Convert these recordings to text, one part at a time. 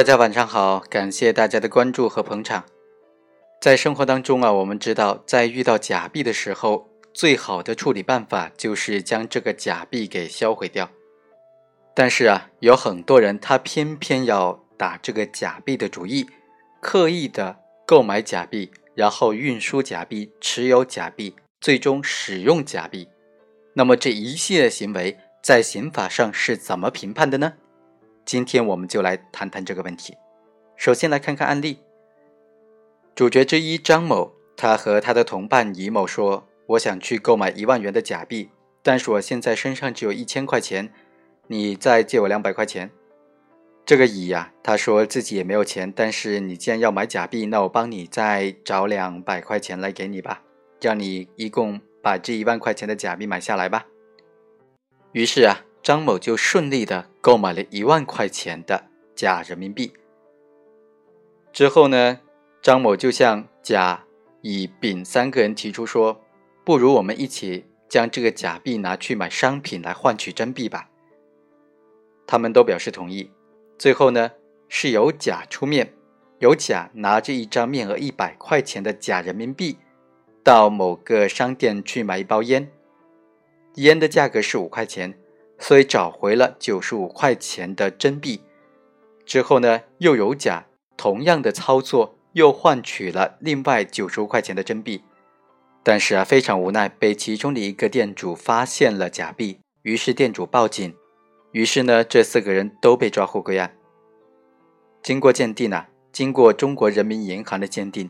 大家晚上好，感谢大家的关注和捧场。在生活当中啊，我们知道，在遇到假币的时候，最好的处理办法就是将这个假币给销毁掉。但是啊，有很多人他偏偏要打这个假币的主意，刻意的购买假币，然后运输假币，持有假币，最终使用假币。那么这一系列行为在刑法上是怎么评判的呢？今天我们就来谈谈这个问题。首先来看看案例。主角之一张某，他和他的同伴乙某说：“我想去购买一万元的假币，但是我现在身上只有一千块钱，你再借我两百块钱。”这个乙呀，他说自己也没有钱，但是你既然要买假币，那我帮你再找两百块钱来给你吧，让你一共把这一万块钱的假币买下来吧。于是啊，张某就顺利的购买了一万块钱的假人民币。之后呢？张某就向甲、乙、丙三个人提出说：“不如我们一起将这个假币拿去买商品来换取真币吧。”他们都表示同意。最后呢，是由甲出面，由甲拿着一张面额一百块钱的假人民币，到某个商店去买一包烟，烟的价格是五块钱，所以找回了九十五块钱的真币。之后呢，又有甲同样的操作。又换取了另外九十五块钱的真币，但是啊，非常无奈，被其中的一个店主发现了假币，于是店主报警，于是呢，这四个人都被抓获归案。经过鉴定呢，经过中国人民银行的鉴定，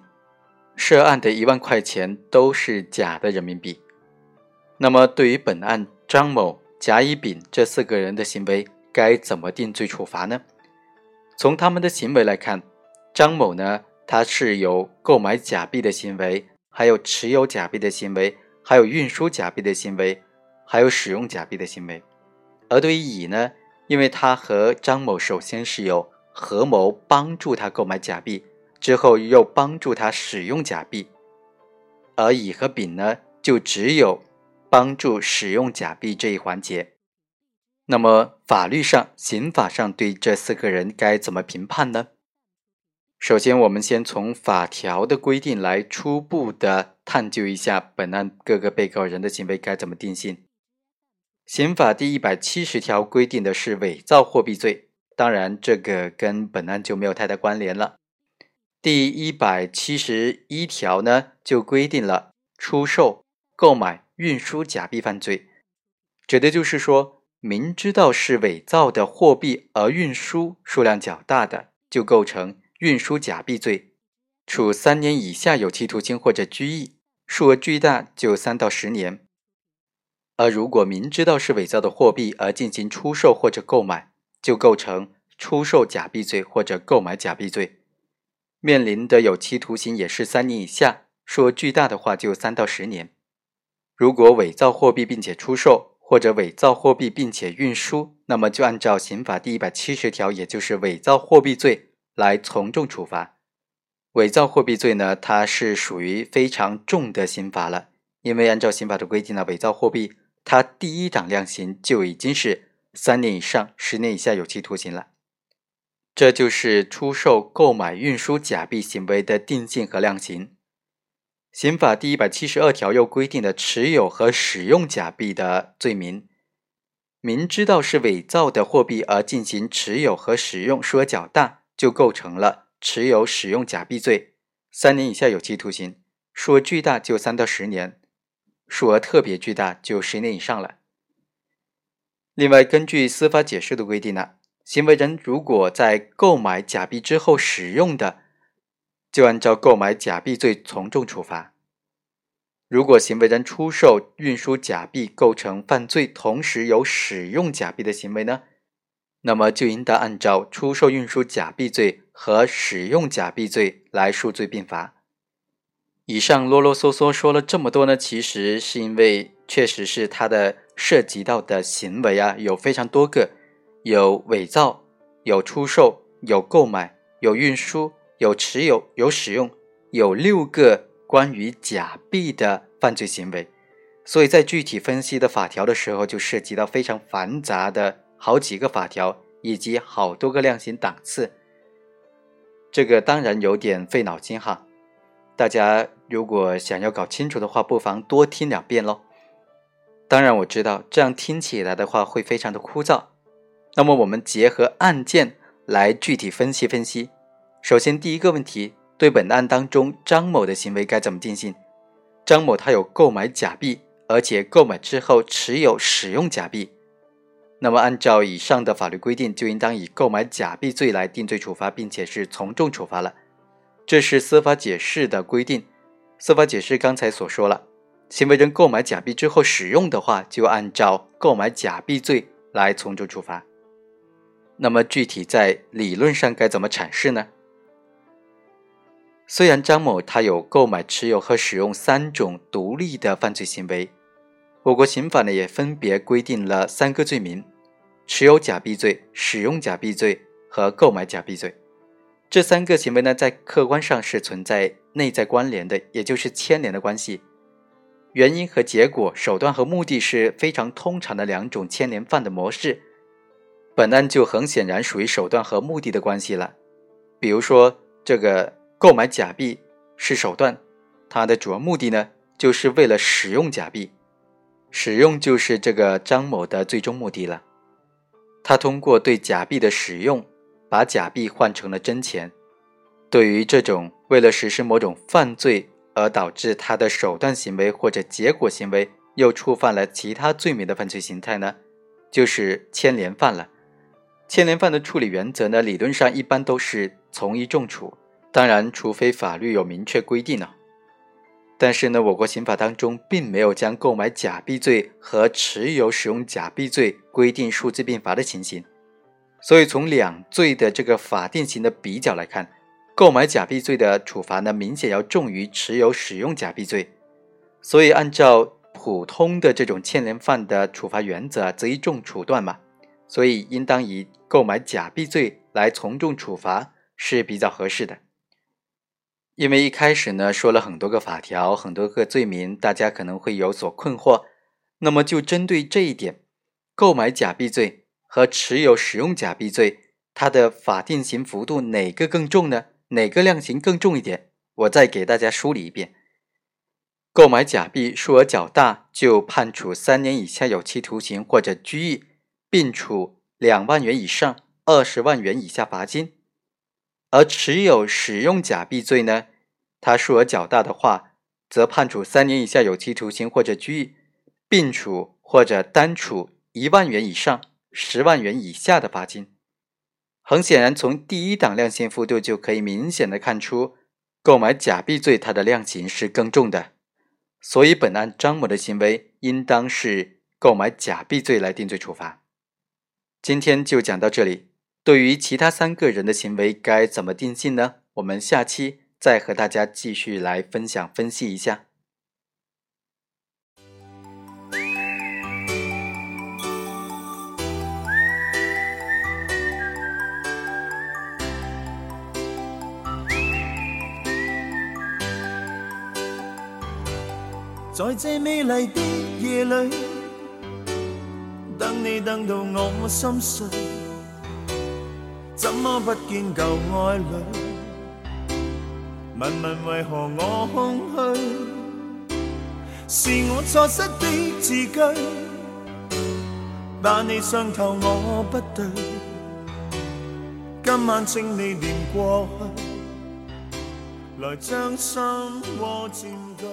涉案的一万块钱都是假的人民币。那么，对于本案张某、甲、乙、丙这四个人的行为，该怎么定罪处罚呢？从他们的行为来看，张某呢？他是有购买假币的行为，还有持有假币的行为，还有运输假币的行为，还有使用假币的行为。而对于乙呢，因为他和张某首先是有合谋帮助他购买假币，之后又帮助他使用假币，而乙和丙呢，就只有帮助使用假币这一环节。那么法律上、刑法上对这四个人该怎么评判呢？首先，我们先从法条的规定来初步的探究一下本案各个被告人的行为该怎么定性。刑法第一百七十条规定的是伪造货币罪，当然这个跟本案就没有太大关联了。第一百七十一条呢，就规定了出售、购买、运输假币犯罪，指的就是说，明知道是伪造的货币而运输数量较大的，就构成。运输假币罪，处三年以下有期徒刑或者拘役；数额巨大，就三到十年。而如果明知道是伪造的货币而进行出售或者购买，就构成出售假币罪或者购买假币罪，面临的有期徒刑也是三年以下；数额巨大的话，就三到十年。如果伪造货币并且出售，或者伪造货币并且运输，那么就按照刑法第一百七十条，也就是伪造货币罪。来从重处罚伪造货币罪呢？它是属于非常重的刑罚了，因为按照刑法的规定呢，伪造货币它第一档量刑就已经是三年以上十年以下有期徒刑了。这就是出售、购买、运输假币行为的定性和量刑。刑法第一百七十二条又规定了持有和使用假币的罪名，明知道是伪造的货币而进行持有和使用，数额较大。就构成了持有、使用假币罪，三年以下有期徒刑；数额巨大就三到十年，数额特别巨大就十年以上了。另外，根据司法解释的规定呢，行为人如果在购买假币之后使用的，就按照购买假币罪从重处罚；如果行为人出售、运输假币构成犯罪，同时有使用假币的行为呢？那么就应当按照出售、运输假币罪和使用假币罪来数罪并罚。以上啰啰嗦嗦说了这么多呢，其实是因为确实是它的涉及到的行为啊，有非常多个，有伪造、有出售、有购买、有运输、有持有、有使用，有六个关于假币的犯罪行为，所以在具体分析的法条的时候，就涉及到非常繁杂的。好几个法条以及好多个量刑档次，这个当然有点费脑筋哈。大家如果想要搞清楚的话，不妨多听两遍喽。当然我知道这样听起来的话会非常的枯燥。那么我们结合案件来具体分析分析。首先第一个问题，对本案当中张某的行为该怎么定性？张某他有购买假币，而且购买之后持有使用假币。那么按照以上的法律规定，就应当以购买假币罪来定罪处罚，并且是从重处罚了。这是司法解释的规定。司法解释刚才所说了，行为人购买假币之后使用的话，就按照购买假币罪来从重处罚。那么具体在理论上该怎么阐释呢？虽然张某他有购买、持有和使用三种独立的犯罪行为，我国刑法呢也分别规定了三个罪名。持有假币罪、使用假币罪和购买假币罪，这三个行为呢，在客观上是存在内在关联的，也就是牵连的关系。原因和结果、手段和目的是非常通常的两种牵连犯的模式。本案就很显然属于手段和目的的关系了。比如说，这个购买假币是手段，它的主要目的呢，就是为了使用假币，使用就是这个张某的最终目的了。他通过对假币的使用，把假币换成了真钱。对于这种为了实施某种犯罪而导致他的手段行为或者结果行为又触犯了其他罪名的犯罪形态呢，就是牵连犯了。牵连犯的处理原则呢，理论上一般都是从一重处，当然，除非法律有明确规定呢。但是呢，我国刑法当中并没有将购买假币罪和持有使用假币罪规定数字并罚的情形，所以从两罪的这个法定刑的比较来看，购买假币罪的处罚呢明显要重于持有使用假币罪，所以按照普通的这种牵连犯的处罚原则，择一重处断嘛，所以应当以购买假币罪来从重处罚是比较合适的。因为一开始呢说了很多个法条，很多个罪名，大家可能会有所困惑。那么就针对这一点，购买假币罪和持有使用假币罪，它的法定刑幅度哪个更重呢？哪个量刑更重一点？我再给大家梳理一遍：购买假币数额较大，就判处三年以下有期徒刑或者拘役，并处两万元以上二十万元以下罚金。而持有使用假币罪呢，他数额较大的话，则判处三年以下有期徒刑或者拘役，并处或者单处一万元以上十万元以下的罚金。很显然，从第一档量刑幅度就可以明显的看出，购买假币罪它的量刑是更重的。所以，本案张某的行为应当是购买假币罪来定罪处罚。今天就讲到这里。对于其他三个人的行为该怎么定性呢？我们下期再和大家继续来分享分析一下。在这美丽的夜里，等你等到我心碎。怎么不见旧爱侣？问问为何我空虚？是我错失的字句，把你伤透我不对。今晚请你念过去，来将心窝占据。